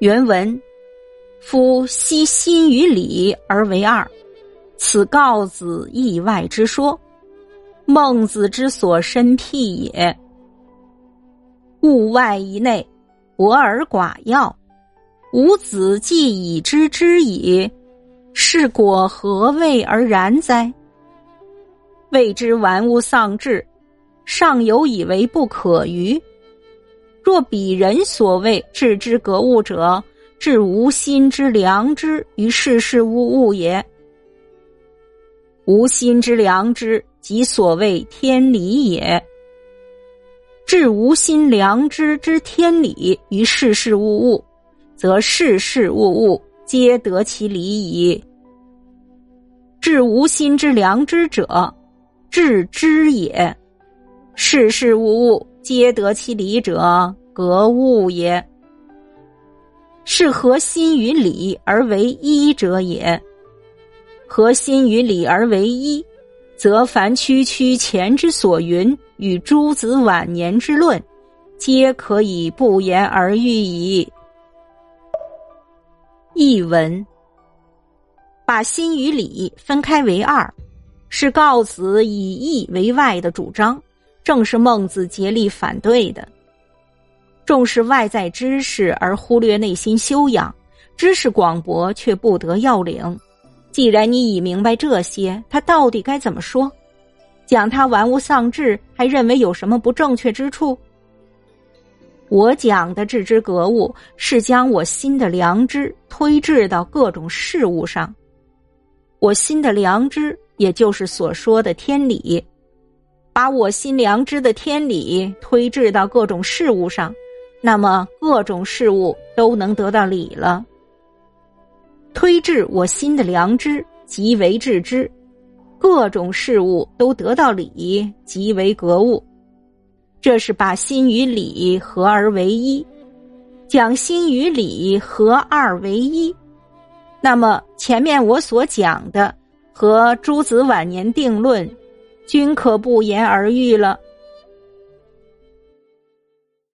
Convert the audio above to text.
原文：夫悉心与理而为二，此告子意外之说。孟子之所深辟也。物外以内，博而寡要。吾子既已知之矣，是果何谓而然哉？谓之玩物丧志，尚有以为不可于。若彼人所谓置之格物者，置无心之良知于世事物物也。无心之良知，即所谓天理也。置无心良知之天理于世事物物。则事事物物皆得其理矣。至无心之良知者，致知也；事事物物皆得其理者，格物也。是合心与理而为一者也。合心与理而为一，则凡区区前之所云与诸子晚年之论，皆可以不言而喻矣。译文：把心与理分开为二，是告子以义为外的主张，正是孟子竭力反对的。重视外在知识而忽略内心修养，知识广博却不得要领。既然你已明白这些，他到底该怎么说？讲他玩物丧志，还认为有什么不正确之处？我讲的置之格物，是将我心的良知推至到各种事物上。我心的良知，也就是所说的天理，把我心良知的天理推至到各种事物上，那么各种事物都能得到理了。推至我心的良知，即为置之；各种事物都得到理，即为格物。这是把心与理合而为一，讲心与理合二为一，那么前面我所讲的和诸子晚年定论，均可不言而喻了。